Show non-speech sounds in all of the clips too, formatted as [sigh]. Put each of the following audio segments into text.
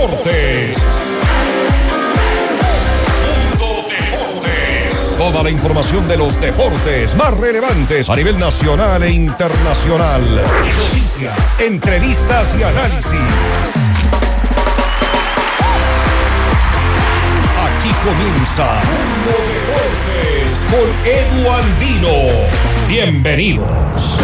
Deportes. Mundo Deportes. Toda la información de los deportes más relevantes a nivel nacional e internacional. Noticias, entrevistas y análisis. Aquí comienza Mundo Deportes con Edu Andino. Bienvenidos.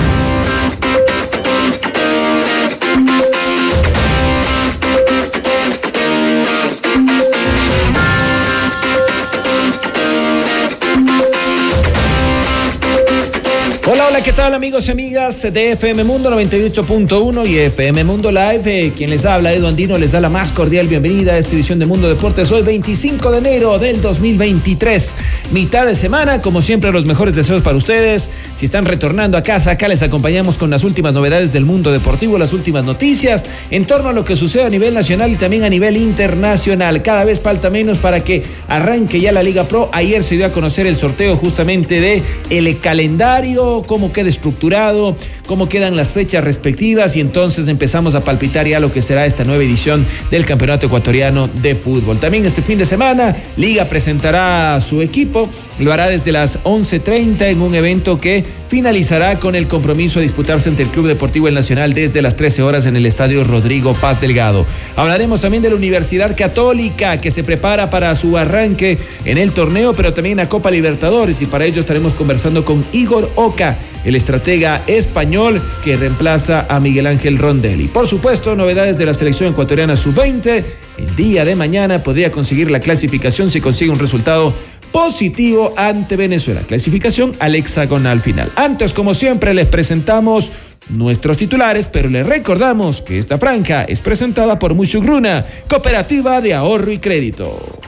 Por Hola, ¿qué tal amigos y amigas de FM Mundo 98.1 y FM Mundo Live? Eh, quien les habla, Edu Andino, les da la más cordial bienvenida a esta edición de Mundo Deportes hoy 25 de enero del 2023. Mitad de semana, como siempre, los mejores deseos para ustedes. Si están retornando a casa, acá les acompañamos con las últimas novedades del mundo deportivo, las últimas noticias en torno a lo que sucede a nivel nacional y también a nivel internacional. Cada vez falta menos para que arranque ya la Liga Pro. Ayer se dio a conocer el sorteo justamente de el calendario cómo queda estructurado, cómo quedan las fechas respectivas y entonces empezamos a palpitar ya lo que será esta nueva edición del Campeonato Ecuatoriano de Fútbol. También este fin de semana, Liga presentará su equipo, lo hará desde las 11.30 en un evento que finalizará con el compromiso a disputarse ante el Club Deportivo El Nacional desde las 13 horas en el Estadio Rodrigo Paz Delgado. Hablaremos también de la Universidad Católica que se prepara para su arranque en el torneo, pero también a Copa Libertadores y para ello estaremos conversando con Igor Oca, el estratega español que reemplaza a Miguel Ángel Rondelli. Por supuesto, novedades de la selección ecuatoriana sub-20. El día de mañana podría conseguir la clasificación si consigue un resultado positivo ante Venezuela. Clasificación al hexagonal final. Antes, como siempre, les presentamos nuestros titulares, pero les recordamos que esta franja es presentada por Mushugruna, Cooperativa de Ahorro y Crédito.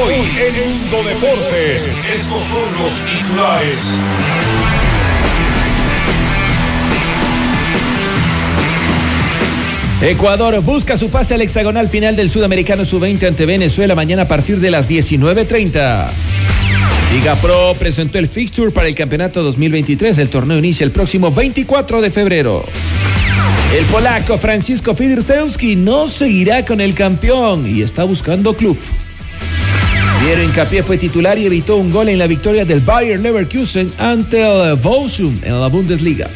Hoy en Mundo Deportes, estos son los titulares. Ecuador busca su pase al hexagonal final del Sudamericano Sub-20 ante Venezuela mañana a partir de las 19.30. Liga Pro presentó el fixture para el campeonato 2023. El torneo inicia el próximo 24 de febrero. El polaco Francisco Fidirsewski no seguirá con el campeón y está buscando club. Piero Hincapié fue titular y evitó un gol en la victoria del Bayer Leverkusen ante el Bochum en la Bundesliga.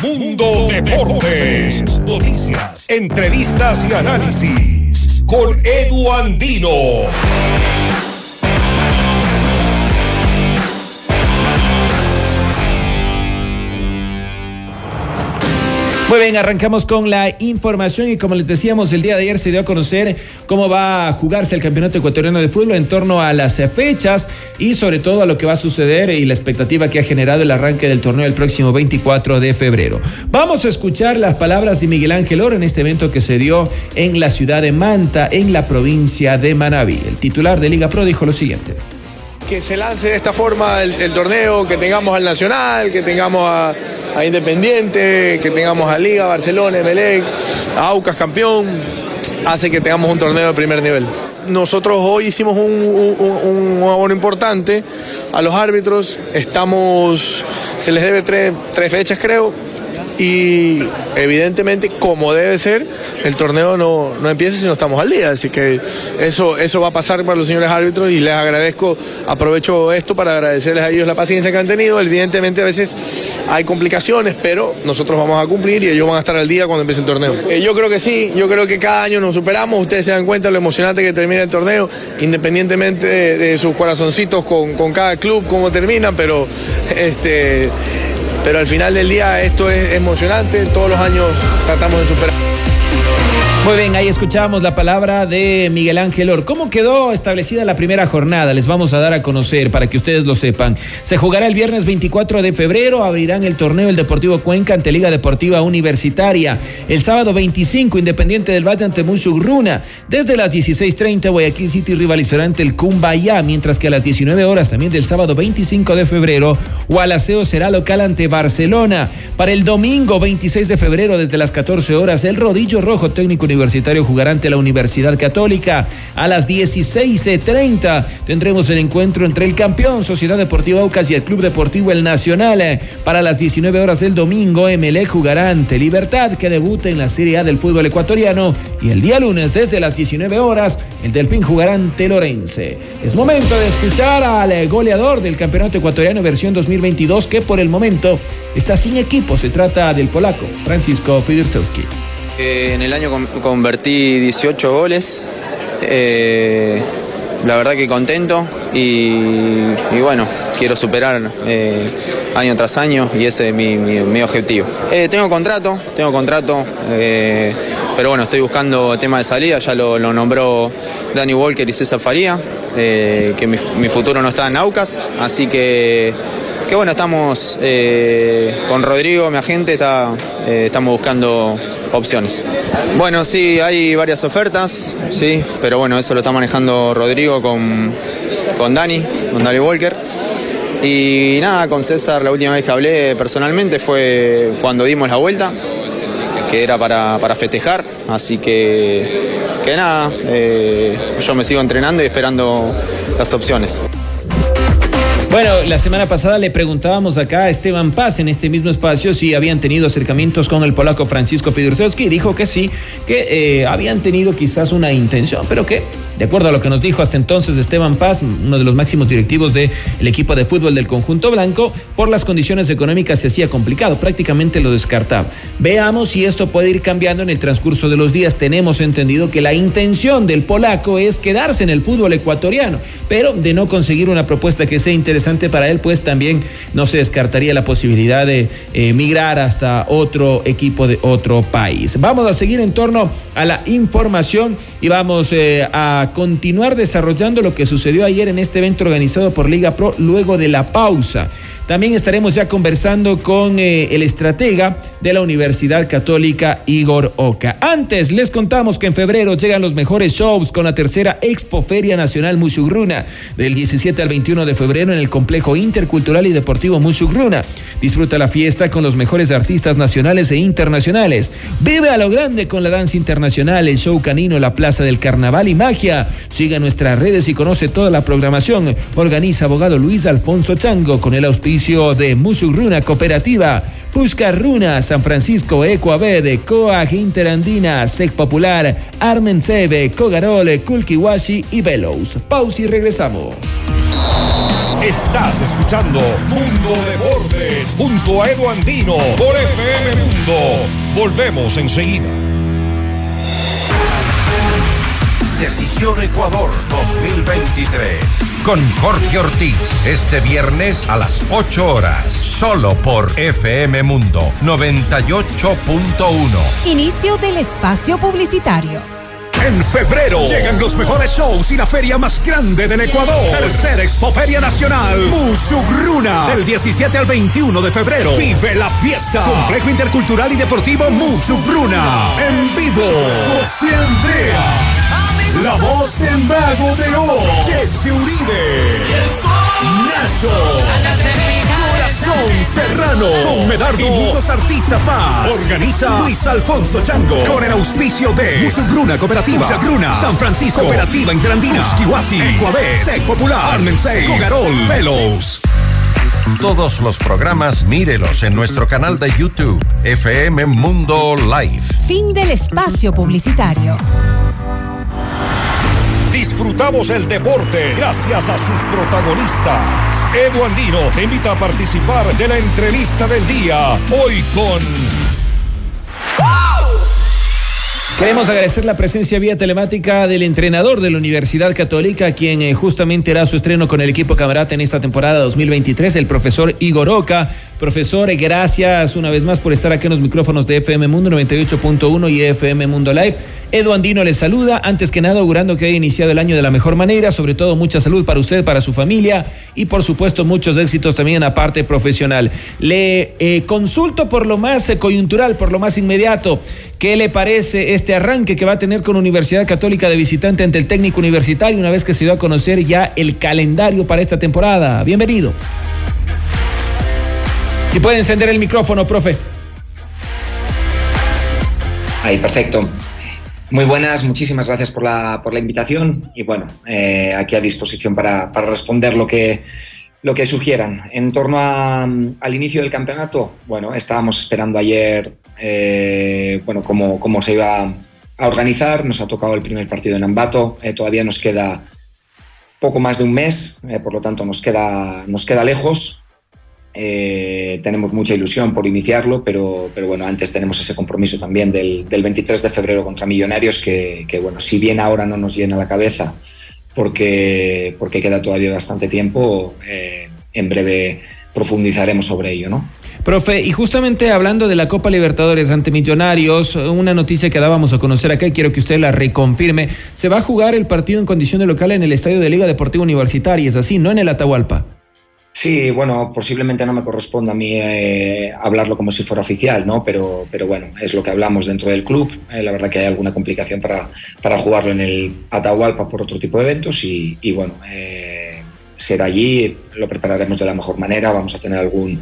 Mundo Deportes. Noticias, entrevistas y análisis. Con Edu Andino. Muy bien, arrancamos con la información y como les decíamos, el día de ayer se dio a conocer cómo va a jugarse el Campeonato Ecuatoriano de Fútbol en torno a las fechas y sobre todo a lo que va a suceder y la expectativa que ha generado el arranque del torneo el próximo 24 de febrero. Vamos a escuchar las palabras de Miguel Ángel Oro en este evento que se dio en la ciudad de Manta, en la provincia de Manabí. El titular de Liga Pro dijo lo siguiente que se lance de esta forma el, torneo, que tengamos al Nacional, que tengamos a, a, Independiente, que tengamos a Liga, Barcelona, Emelec, a Aucas campeón, hace que tengamos un torneo de primer nivel. Nosotros hoy hicimos un, un, un abono importante a los árbitros, estamos, se les debe tres, tres fechas creo, y evidentemente como debe ser el torneo no, no empieza si no estamos al día. Así que eso, eso va a pasar para los señores árbitros y les agradezco aprovecho esto para agradecerles a ellos la paciencia que han tenido. Evidentemente a veces hay complicaciones pero nosotros vamos a cumplir y ellos van a estar al día cuando empiece el torneo. Eh, yo creo que sí yo creo que cada año nos superamos. Ustedes se dan cuenta lo emocionante que termina el torneo independientemente de, de sus corazoncitos con, con cada club cómo termina pero este pero al final del día esto es emocionante, todos los años tratamos de superar. Muy bien, ahí escuchábamos la palabra de Miguel Ángel Or. ¿Cómo quedó establecida la primera jornada? Les vamos a dar a conocer para que ustedes lo sepan. Se jugará el viernes 24 de febrero, abrirán el torneo el Deportivo Cuenca ante Liga Deportiva Universitaria. El sábado 25, Independiente del Valle ante Musugruna. Desde las 16.30, Guayaquil City rivalizará ante el Cumbayá, mientras que a las 19 horas también del sábado 25 de febrero, Gualaceo será local ante Barcelona. Para el domingo 26 de febrero, desde las 14 horas, el Rodillo Rojo técnico universitario jugará ante la Universidad Católica. A las 16.30 tendremos el encuentro entre el campeón Sociedad Deportiva Aucas y el Club Deportivo El Nacional. Para las 19 horas del domingo, MLE jugará ante Libertad, que debuta en la Serie A del fútbol ecuatoriano. Y el día lunes, desde las 19 horas, el Delfín jugará ante Lorense. Es momento de escuchar al goleador del Campeonato Ecuatoriano versión 2022, que por el momento está sin equipo. Se trata del polaco, Francisco Fidirsowski. Eh, en el año convertí 18 goles. Eh, la verdad que contento y, bueno, quiero superar eh, año tras año y ese es mi, objetivo. tengo contrato, tengo contrato, pero bueno, estoy buscando tema de salida, ya lo, nombró Danny Walker y César Faría, que mi, futuro no está en Aucas, así que, que bueno, estamos con Rodrigo, mi agente, está, estamos buscando opciones. Bueno, sí, hay varias ofertas, sí, pero bueno, eso lo está manejando Rodrigo con, con Dani, con Dani Walker. Y nada, con César la última vez que hablé personalmente fue cuando dimos la vuelta, que era para, festejar, así que, que nada, eh, yo me sigo entrenando y esperando las opciones. Bueno, la semana pasada le preguntábamos acá a Esteban Paz en este mismo espacio si habían tenido acercamientos con el polaco Francisco Fidursewski y dijo que sí, que eh, habían tenido quizás una intención, pero que, de acuerdo a lo que nos dijo hasta entonces Esteban Paz, uno de los máximos directivos del equipo de fútbol del conjunto blanco, por las condiciones económicas se hacía complicado, prácticamente lo descartaba. Veamos si esto puede ir cambiando en el transcurso de los días. Tenemos entendido que la intención del polaco es quedarse en el fútbol ecuatoriano, pero de no conseguir una propuesta que sea interesante para él, pues también no se descartaría la posibilidad de eh, migrar hasta otro equipo de otro país. Vamos a seguir en torno a la información y vamos eh, a continuar desarrollando lo que sucedió ayer en este evento organizado por Liga Pro luego de la pausa. También estaremos ya conversando con eh, el estratega de la Universidad Católica, Igor Oca. Antes, les contamos que en febrero llegan los mejores shows con la tercera Expo Feria Nacional Musugruna, del 17 al 21 de febrero en el Complejo Intercultural y Deportivo Musugruna. Disfruta la fiesta con los mejores artistas nacionales e internacionales. Vive a lo grande con la danza internacional, el show canino, la Plaza del Carnaval y Magia. Siga nuestras redes y conoce toda la programación. Organiza abogado Luis Alfonso Chango con el auspicio de Musurruna Cooperativa, Busca Runa, San Francisco, Ecoabed, Coag Interandina, Sec Popular, Armen Sebe, Cogarole, Kulkiwashi y Velos. Pausa y regresamos. Estás escuchando Mundo de Bordes junto a Edu Andino por FM Mundo. Volvemos enseguida. Decisión Ecuador 2023. Con Jorge Ortiz, este viernes a las 8 horas, solo por FM Mundo 98.1. Inicio del espacio publicitario. En febrero llegan los mejores shows y la feria más grande del Ecuador. Tercera Expoferia Nacional, Musugruna. Del 17 al 21 de febrero. Vive la fiesta. Complejo Intercultural y Deportivo Musugruna. En vivo. José Andrea. La voz del mago de Oz, Jesse Uribe. Nacho. Corazón Serrano. Con Medardo. Y muchos artistas más. Organiza Luis Alfonso Chango. Con el auspicio de Musugruna Cooperativa. Musugruna. San Francisco. Cooperativa Interandina. Kiwasi. Ecuabet. Sec Popular. Armensei. Cogarol. Velos. Todos los programas mírelos en nuestro canal de YouTube, FM Mundo Live. Fin del espacio publicitario. Disfrutamos el deporte gracias a sus protagonistas. Edu Andino te invita a participar de la entrevista del día. Hoy con Queremos agradecer la presencia vía telemática del entrenador de la Universidad Católica, quien eh, justamente hará su estreno con el equipo camarata en esta temporada 2023, el profesor Igor Oca. Profesor, gracias una vez más por estar aquí en los micrófonos de FM Mundo 98.1 y FM Mundo Live. Edu Andino les saluda, antes que nada augurando que haya iniciado el año de la mejor manera, sobre todo mucha salud para usted, para su familia y por supuesto muchos éxitos también en la parte profesional. Le eh, consulto por lo más eh, coyuntural, por lo más inmediato. ¿Qué le parece este arranque que va a tener con Universidad Católica de visitante ante el técnico universitario una vez que se dio a conocer ya el calendario para esta temporada? Bienvenido. Si puede encender el micrófono, profe. Ahí, perfecto. Muy buenas, muchísimas gracias por la, por la invitación y bueno, eh, aquí a disposición para, para, responder lo que, lo que sugieran. En torno al inicio del campeonato, bueno, estábamos esperando ayer eh, bueno, cómo, cómo, se iba a organizar. Nos ha tocado el primer partido en Ambato, eh, todavía nos queda poco más de un mes, por lo tanto nos queda, nos queda lejos. Eh, tenemos mucha ilusión por iniciarlo, pero, pero bueno, antes tenemos ese compromiso también del, del 23 de febrero contra Millonarios, que, que, bueno, si bien ahora no nos llena la cabeza, porque, porque queda todavía bastante tiempo, eh, en breve profundizaremos sobre ello, ¿no? Profe, y justamente hablando de la Copa Libertadores ante Millonarios, una noticia que dábamos a conocer acá y quiero que usted la reconfirme, se va a jugar el partido en condición de local en el Estadio de Liga Deportiva Universitaria, es así, no en el Atahualpa. Sí, bueno, posiblemente no me corresponda a mí eh, hablarlo como si fuera oficial, ¿no? Pero, pero bueno, es lo que hablamos dentro del club. Eh, la verdad que hay alguna complicación para, para jugarlo en el Atahualpa por otro tipo de eventos y, y bueno, eh, será allí, lo prepararemos de la mejor manera, vamos a tener algún,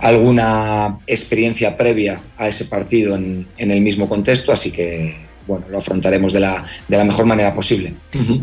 alguna experiencia previa a ese partido en, en el mismo contexto, así que bueno, lo afrontaremos de la, de la mejor manera posible.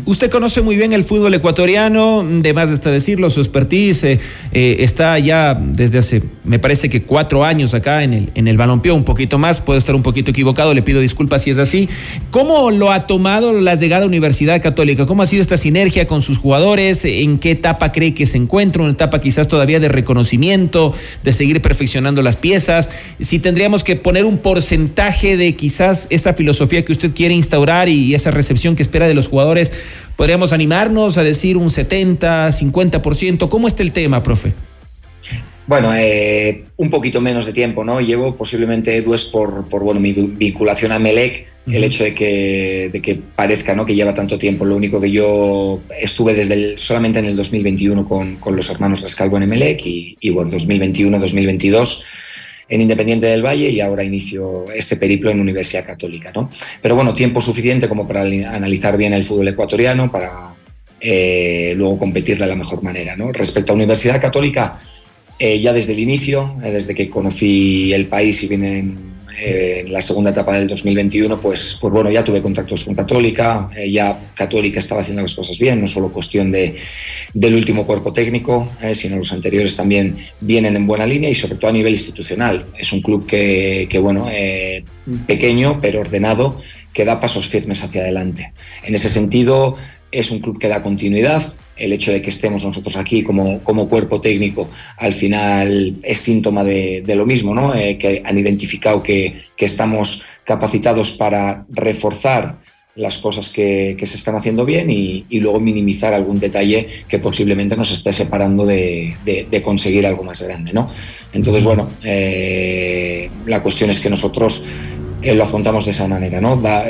Usted conoce muy bien el fútbol ecuatoriano, de más está decirlo, su expertise eh, está ya desde hace, me parece que cuatro años acá en el, en el balompié, un poquito más, puedo estar un poquito equivocado, le pido disculpas si es así. ¿Cómo lo ha tomado la llegada a Universidad Católica? ¿Cómo ha sido esta sinergia con sus jugadores? ¿En qué etapa cree que se encuentra? ¿Una etapa quizás todavía de reconocimiento, de seguir perfeccionando las piezas? Si tendríamos que poner un porcentaje de quizás esa filosofía que usted quiere instaurar y esa recepción que espera de los jugadores, podríamos animarnos a decir un 70, 50%. ¿Cómo está el tema, profe? Bueno, eh, un poquito menos de tiempo, ¿no? Llevo posiblemente, Edu, es por, por bueno, mi vinculación a Melec, uh -huh. el hecho de que, de que parezca ¿no? que lleva tanto tiempo. Lo único que yo estuve desde el, solamente en el 2021 con, con los hermanos Rescalvo en Melec y, y bueno, 2021, 2022 en Independiente del Valle y ahora inicio este periplo en Universidad Católica. ¿no? Pero bueno, tiempo suficiente como para analizar bien el fútbol ecuatoriano, para eh, luego competir de la mejor manera. ¿no? Respecto a Universidad Católica, eh, ya desde el inicio, eh, desde que conocí el país y vine en, en, la segunda etapa del 2021, pues, pues bueno, ya tuve contactos con Católica, ya Católica estaba haciendo las cosas bien, no solo cuestión de, del último cuerpo técnico, sino los anteriores también vienen en buena línea y sobre todo a nivel institucional. Es un club que, que bueno, eh, pequeño pero ordenado, que da pasos firmes hacia adelante. En ese sentido, es un club que da continuidad, el hecho de que estemos nosotros aquí como, como cuerpo técnico al final es síntoma de, lo mismo, ¿no? Eh, que han identificado que, estamos capacitados para reforzar las cosas que, se están haciendo bien y, luego minimizar algún detalle que posiblemente nos esté separando de, conseguir algo más grande, ¿no? Entonces, bueno, eh, la cuestión es que nosotros eh, lo afrontamos de esa manera, ¿no? Da,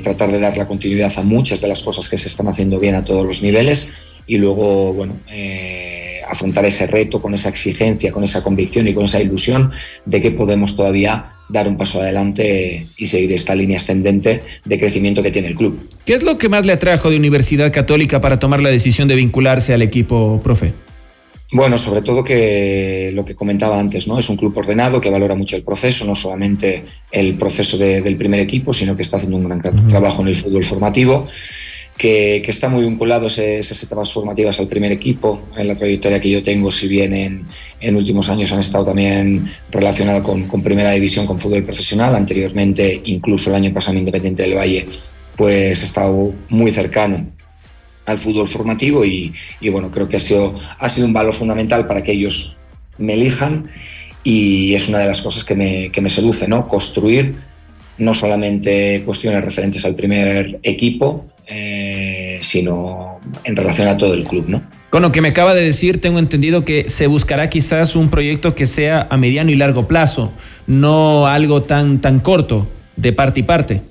tratar de dar la continuidad a muchas de las cosas que se están haciendo bien a todos los niveles y luego, bueno, eh, afrontar ese reto con esa exigencia, con esa convicción y con esa ilusión de que podemos todavía dar un paso adelante y seguir esta línea ascendente de crecimiento que tiene el club. ¿Qué es lo que más le atrajo de Universidad Católica para tomar la decisión de vincularse al equipo, profe? Bueno, sobre todo que lo que comentaba antes, ¿no? Es un club ordenado que valora mucho el proceso, no solamente el proceso de, del primer equipo, sino que está haciendo un gran trabajo en el fútbol formativo que, que está muy vinculado ese, esas etapas formativas al primer equipo. En la trayectoria que yo tengo, si bien en, últimos años han estado también relacionadas con, con, primera división, con fútbol profesional, anteriormente, incluso el año pasado en Independiente del Valle, pues he estado muy cercano al fútbol formativo y, y, bueno, creo que ha sido, ha sido un valor fundamental para que ellos me elijan y es una de las cosas que me, que me seduce, ¿no? Construir no solamente cuestiones referentes al primer equipo, eh, sino en relación a todo el club, ¿no? Con lo que me acaba de decir, tengo entendido que se buscará quizás un proyecto que sea a mediano y largo plazo, no algo tan, tan corto, de parte y parte.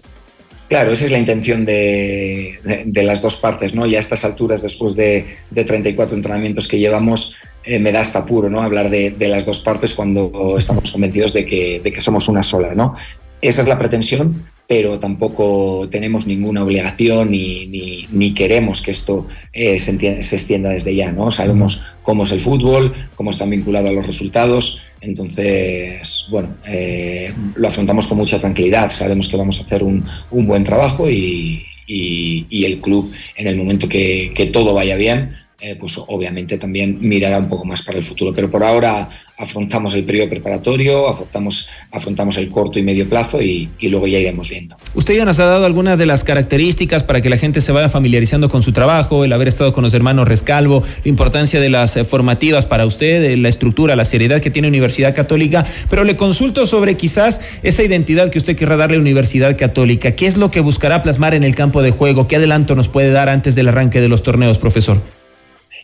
Claro, esa es la intención de, de, de, las dos partes, ¿no? Y a estas alturas, después de, de 34 entrenamientos que llevamos, eh, me da hasta apuro, ¿no? Hablar de, de, las dos partes cuando estamos convencidos de que, de que somos una sola, ¿no? Esa es la pretensión, pero tampoco tenemos ninguna obligación ni, ni, queremos que esto eh, se, extienda desde ya, ¿no? Sabemos cómo es el fútbol, cómo está vinculado a los resultados, entonces, bueno, eh, lo afrontamos con mucha tranquilidad, sabemos que vamos a hacer un, un buen trabajo y, y, el club en el momento que, que todo vaya bien, eh, pues obviamente también mirará un poco más para el futuro. Pero por ahora afrontamos el periodo preparatorio, afrontamos, afrontamos el corto y medio plazo y, luego ya iremos viendo. Usted ya nos ha dado algunas de las características para que la gente se vaya familiarizando con su trabajo, el haber estado con los hermanos Rescalvo, la importancia de las eh, formativas para usted, la estructura, la seriedad que tiene Universidad Católica, pero le consulto sobre quizás esa identidad que usted querrá darle a Universidad Católica. ¿Qué es lo que buscará plasmar en el campo de juego? ¿Qué adelanto nos puede dar antes del arranque de los torneos, profesor?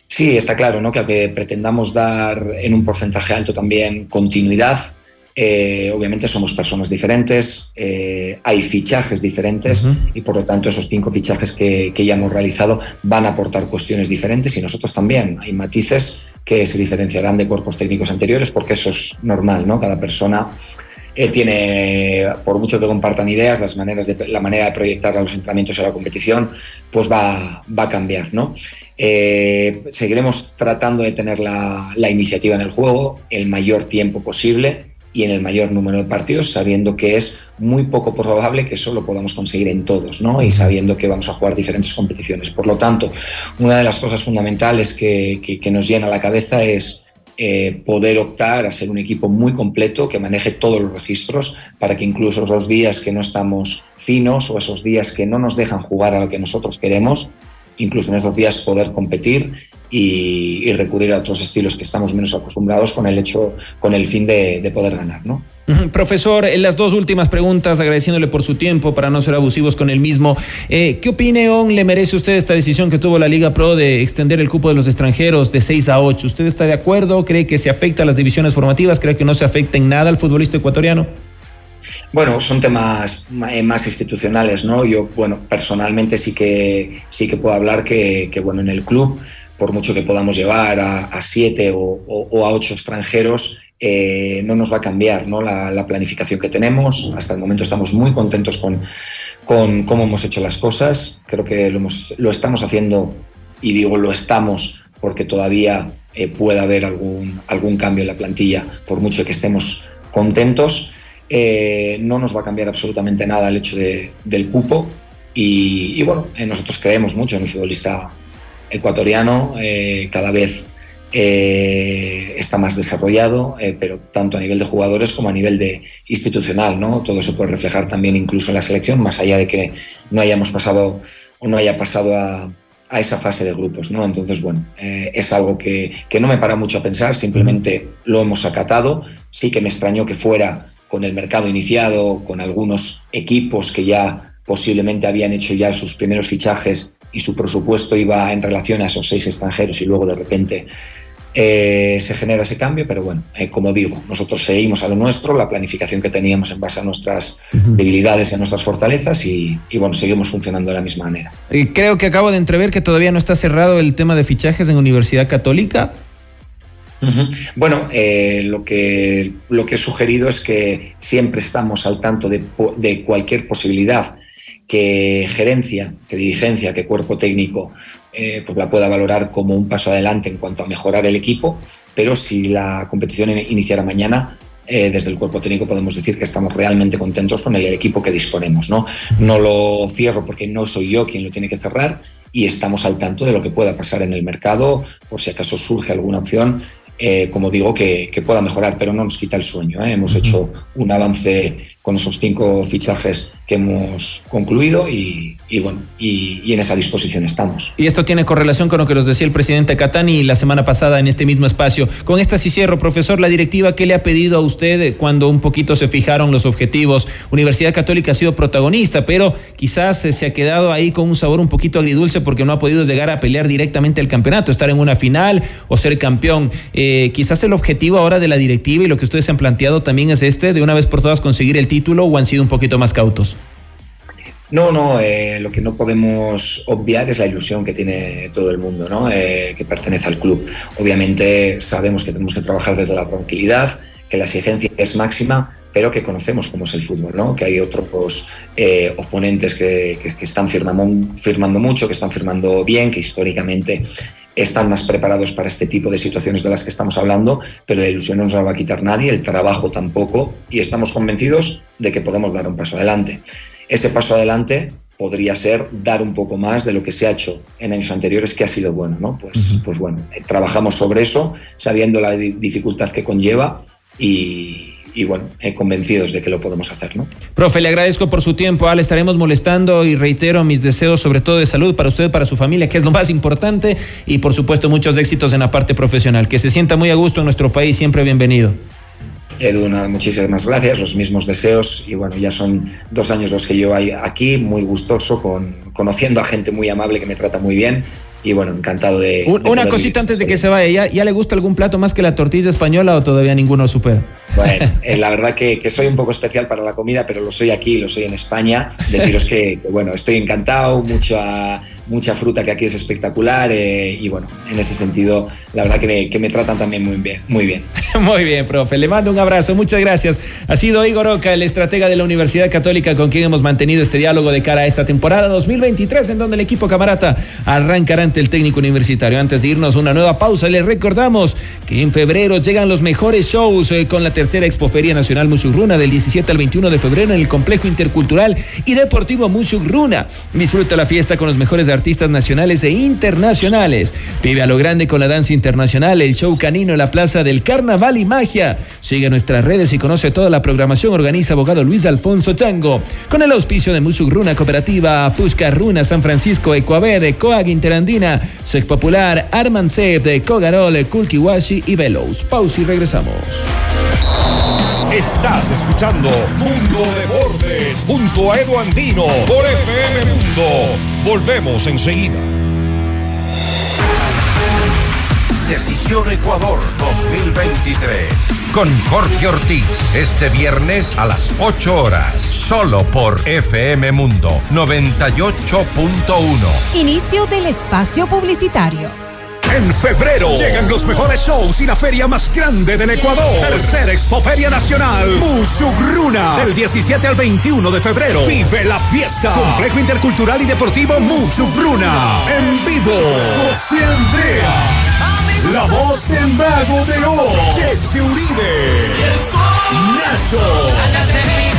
Sí, está claro, ¿no? Que aunque pretendamos dar en un porcentaje alto también continuidad, eh, obviamente somos personas diferentes, eh, hay fichajes diferentes y por lo tanto esos cinco fichajes que, ya hemos realizado van a aportar cuestiones diferentes y nosotros también. Hay matices que se diferenciarán de cuerpos técnicos anteriores porque eso es normal, ¿no? Cada persona eh, tiene, por mucho que compartan ideas, las maneras de, la manera de proyectar a los entrenamientos a la competición, pues va, va a cambiar, ¿no? Eh, seguiremos tratando de tener la, la, iniciativa en el juego el mayor tiempo posible y en el mayor número de partidos, sabiendo que es muy poco probable que eso lo podamos conseguir en todos, ¿no? Y sabiendo que vamos a jugar diferentes competiciones. Por lo tanto, una de las cosas fundamentales que, que, que nos llena la cabeza es eh, poder optar a ser un equipo muy completo que maneje todos los registros para que incluso esos días que no estamos finos o esos días que no nos dejan jugar a lo que nosotros queremos, incluso en esos días poder competir y, recurrir a otros estilos que estamos menos acostumbrados con el hecho, con el fin de, de poder ganar, ¿no? Profesor, en las dos últimas preguntas, agradeciéndole por su tiempo para no ser abusivos con el mismo. Eh, ¿Qué opinión le merece usted esta decisión que tuvo la Liga Pro de extender el cupo de los extranjeros de 6 a 8? ¿Usted está de acuerdo? ¿Cree que se afecta a las divisiones formativas? ¿Cree que no se afecta en nada al futbolista ecuatoriano? Bueno, son temas eh, más institucionales, ¿no? Yo, bueno, personalmente sí que sí que puedo hablar que, bueno, en el club, por mucho que podamos llevar a, siete o a ocho extranjeros, eh, no nos va a cambiar ¿no? La, planificación que tenemos. Hasta el momento estamos muy contentos con, con cómo hemos hecho las cosas. Creo que lo, lo, estamos haciendo, y digo lo estamos porque todavía eh, puede haber algún, algún cambio en la plantilla, por mucho que estemos contentos. Eh, no nos va a cambiar absolutamente nada el hecho de, del cupo. Y, y bueno, nosotros creemos mucho en el futbolista ecuatoriano, cada vez eh, está más desarrollado, eh, pero tanto a nivel de jugadores como a nivel de institucional, ¿no? Todo se puede reflejar también incluso en la selección, más allá de que no hayamos pasado o no haya pasado a, esa fase de grupos, ¿no? Entonces, bueno, eh, es algo que, que, no me para mucho a pensar, simplemente lo hemos acatado. Sí que me extrañó que fuera con el mercado iniciado, con algunos equipos que ya posiblemente habían hecho ya sus primeros fichajes y su presupuesto iba en relación a esos seis extranjeros y luego de repente eh, se genera ese cambio, pero bueno, eh, como digo, nosotros seguimos a lo nuestro, la planificación que teníamos en base a nuestras debilidades y a nuestras fortalezas y, bueno, seguimos funcionando de la misma manera. Y creo que acabo de entrever que todavía no está cerrado el tema de fichajes en Universidad Católica. Bueno, eh, lo, que, lo que he sugerido es que siempre estamos al tanto de, de cualquier posibilidad que gerencia, que dirigencia, que cuerpo técnico eh, pues la pueda valorar como un paso adelante en cuanto a mejorar el equipo, pero si la competición iniciara mañana, eh, desde el cuerpo técnico podemos decir que estamos realmente contentos con el, equipo que disponemos. ¿no? no lo cierro porque no soy yo quien lo tiene que cerrar y estamos al tanto de lo que pueda pasar en el mercado, por si acaso surge alguna opción eh, como digo, que, pueda mejorar, pero no nos quita el sueño. ¿eh? Hemos hecho un avance con esos cinco fichajes que hemos concluido y, bueno, y, en esa disposición estamos. Y esto tiene correlación con lo que nos decía el presidente Catani la semana pasada en este mismo espacio. Con esta sí cierro, profesor, la directiva, ¿qué le ha pedido a usted cuando un poquito se fijaron los objetivos? Universidad Católica ha sido protagonista, pero quizás se ha quedado ahí con un sabor un poquito agridulce porque no ha podido llegar a pelear directamente el campeonato, estar en una final o ser campeón. Eh, quizás el objetivo ahora de la directiva y lo que ustedes han planteado también es este, de una vez por todas conseguir el título o han sido un poquito más cautos? No, no, eh, lo que no podemos obviar es la ilusión que tiene todo el mundo, ¿no? Eh, que pertenece al club. Obviamente sabemos que tenemos que trabajar desde la tranquilidad, que la exigencia es máxima, pero que conocemos cómo es el fútbol, ¿no? que hay otros eh, oponentes que, están firmando mucho, que están firmando bien, que históricamente están más preparados para este tipo de situaciones de las que estamos hablando, pero la ilusión no nos la va a quitar nadie, el trabajo tampoco, y estamos convencidos de que podemos dar un paso adelante. Ese paso adelante podría ser dar un poco más de lo que se ha hecho en años anteriores, que ha sido bueno, ¿no? Pues, pues bueno, eh, trabajamos sobre eso, sabiendo la dificultad que conlleva y, y bueno, eh, convencidos de que lo podemos hacer, ¿no? Profe, le agradezco por su tiempo, le estaremos molestando y reitero mis deseos sobre todo de salud para usted, para su familia, que es lo más importante y por supuesto muchos éxitos en la parte profesional. Que se sienta muy a gusto en nuestro país, siempre bienvenido. Edu, muchísimas gracias, los mismos deseos y bueno, ya son dos años los que llevo aquí, muy gustoso, con, conociendo a gente muy amable que me trata muy bien y bueno, encantado de... una cosita antes de que se vaya, ¿Ya, le gusta algún plato más que la tortilla española o todavía ninguno supera? Bueno, eh, la verdad que, que, soy un poco especial para la comida, pero lo soy aquí, lo soy en España. Deciros que, que bueno, estoy encantado, mucha mucha fruta que aquí es espectacular eh, y bueno, en ese sentido, la verdad que me, que me tratan también muy bien, muy bien. [laughs] muy bien, profe. Le mando un abrazo, muchas gracias. Ha sido Igor Oca, el estratega de la Universidad Católica, con quien hemos mantenido este diálogo de cara a esta temporada 2023, en donde el equipo camarata arrancará ante el técnico universitario. Antes de irnos una nueva pausa, les recordamos que en febrero llegan los mejores shows eh, con la tercera Expoferia Nacional Musugruna del 17 al 21 de febrero en el Complejo Intercultural y Deportivo Musugruna. Disfruta la fiesta con los mejores artistas nacionales e internacionales. Vive a lo grande con la danza internacional, el show canino la Plaza del Carnaval y Magia. Sigue nuestras redes y conoce toda la programación. Organiza abogado Luis Alfonso Chango. Con el auspicio de Musugruna Cooperativa, Pusca Runa, San Francisco, de Coag Interandina, Sec Popular, Arman de Cogarol, Kulkiwashi y Velos. Pausa y regresamos. Estás escuchando Mundo Deportes junto a Edu Andino por FM Mundo. Volvemos enseguida. Decisión Ecuador 2023. Con Jorge Ortiz, este viernes a las 8 horas, solo por FM Mundo 98.1. Inicio del espacio publicitario. En febrero llegan los mejores shows y la feria más grande del Ecuador. Tercera Expoferia Nacional, Musugruna. Del 17 al 21 de febrero. Vive la fiesta. Complejo Intercultural y Deportivo Musugruna. En vivo, José Andrea. La voz del mago de hoy, Jesse Uribe. Nacho.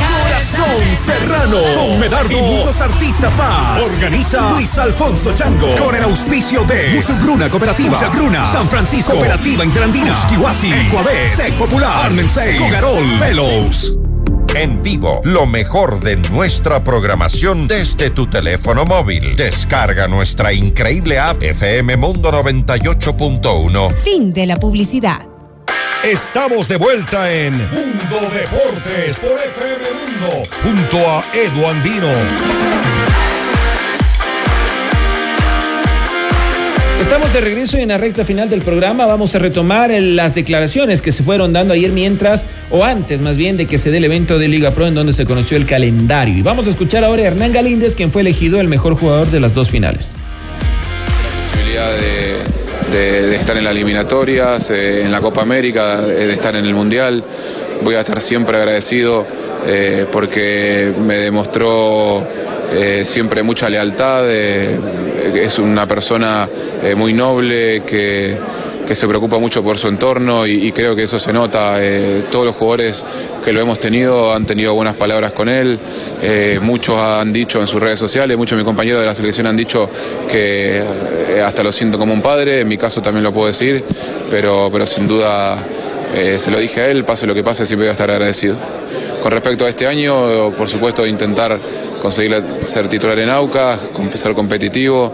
Serrano, con Medardo y muchos artistas más. Organiza Luis Alfonso Chango con el auspicio de Musugruna Cooperativa, Musugruna, San Francisco, Cooperativa Interandina, Kiwasi, Ecuavés, Sec Popular, Armensei, Cogarol, Velos. En vivo, lo mejor de nuestra programación desde tu teléfono móvil. Descarga nuestra increíble app FM Mundo 98.1. Fin de la publicidad. Estamos de vuelta en Mundo Deportes por FM Mundo junto a Edu Andino. Estamos de regreso y en la recta final del programa vamos a retomar las declaraciones que se fueron dando ayer mientras, o antes más bien, de que se dé el evento de Liga Pro en donde se conoció el calendario. Y vamos a escuchar ahora a Hernán Galíndez, quien fue elegido el mejor jugador de las dos finales. La posibilidad de de, estar en las eliminatorias, eh, en la Copa América, de estar en el Mundial. Voy a estar siempre agradecido eh, porque me demostró eh, siempre mucha lealtad, es una persona muy noble que que se preocupa mucho por su entorno y, creo que eso se nota. Eh, todos los jugadores que lo hemos tenido han tenido buenas palabras con él. Eh, muchos han dicho en sus redes sociales, muchos de mis compañeros de la selección han dicho que eh, hasta lo siento como un padre. En mi caso también lo puedo decir, pero, pero sin duda se lo dije a él, pase lo que pase, siempre voy a estar agradecido. Con respecto a este año, por supuesto, intentar conseguir ser titular en AUCA, ser competitivo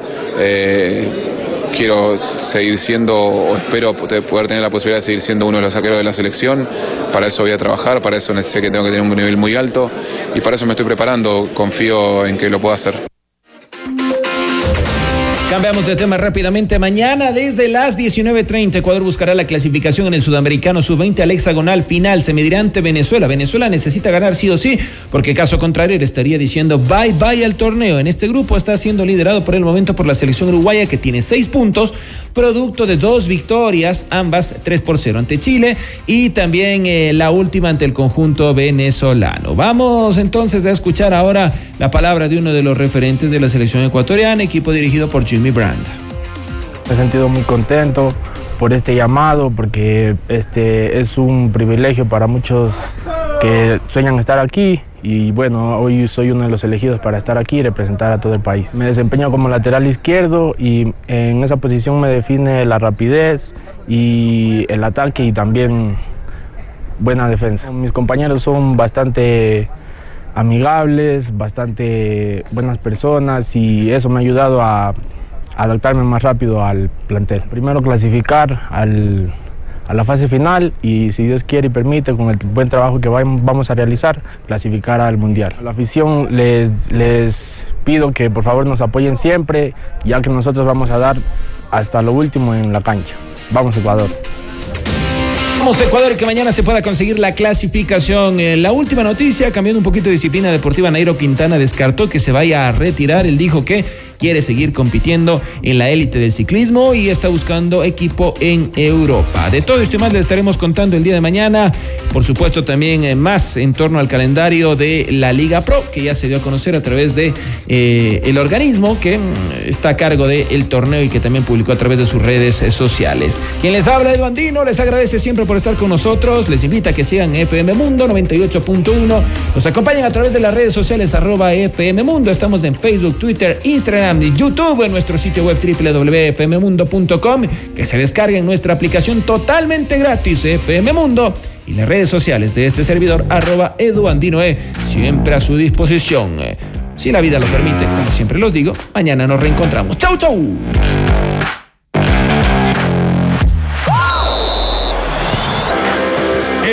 quiero seguir siendo, o espero poder tener la posibilidad de seguir siendo uno de los arqueros de la selección. Para eso voy a trabajar, para eso sé que tengo que tener un nivel muy alto y para eso me estoy preparando. Confío en que lo pueda hacer. Cambiamos de tema rápidamente. Mañana desde las 19.30 Ecuador buscará la clasificación en el Sudamericano Sub-20 al hexagonal final. Se medirá ante Venezuela. Venezuela necesita ganar sí o sí, porque caso contrario estaría diciendo bye bye al torneo. En este grupo está siendo liderado por el momento por la selección uruguaya que tiene seis puntos, producto de dos victorias, ambas 3 por 0 ante Chile y también eh, la última ante el conjunto venezolano. Vamos entonces a escuchar ahora la palabra de uno de los referentes de la selección ecuatoriana, equipo dirigido por Jimmy Brand. Me he sentido muy contento por este llamado porque este es un privilegio para muchos que sueñan estar aquí y bueno, hoy soy uno de los elegidos para estar aquí y representar a todo el país. Me desempeño como lateral izquierdo y en esa posición me define la rapidez y el ataque y también buena defensa. Mis compañeros son bastante amigables, bastante buenas personas y eso me ha ayudado a adaptarme más rápido al plantel. Primero clasificar al, a la fase final y si Dios quiere y permite, con el buen trabajo que vamos a realizar, clasificar al Mundial. A la afición les, les pido que por favor nos apoyen siempre, ya que nosotros vamos a dar hasta lo último en la cancha. Vamos Ecuador. Vamos Ecuador y que mañana se pueda conseguir la clasificación. Eh, la última noticia, cambiando un poquito de disciplina deportiva, Nairo Quintana descartó que se vaya a retirar. Él dijo que quiere seguir compitiendo en la élite del ciclismo y está buscando equipo en Europa. De todo esto y más le estaremos contando el día de mañana. Por supuesto, también eh, más en torno al calendario de la Liga Pro, que ya se dio a conocer a través de eh, el organismo que mm, está a cargo del torneo y que también publicó a través de sus redes eh, sociales. Quien les habla, Edu Andino, les agradece siempre por estar con nosotros. Les invita a que sigan FM Mundo 98.1. Nos acompañen a través de las redes sociales arroba FM Mundo. Estamos en Facebook, Twitter, Instagram YouTube, en nuestro sitio web www.fmmundo.com, que se descarguen nuestra aplicación totalmente gratis, FM Mundo, y las redes sociales de este servidor, arroba eduandinoe, siempre a su disposición. Si la vida lo permite, como siempre los digo, mañana nos reencontramos. ¡Chau, chau!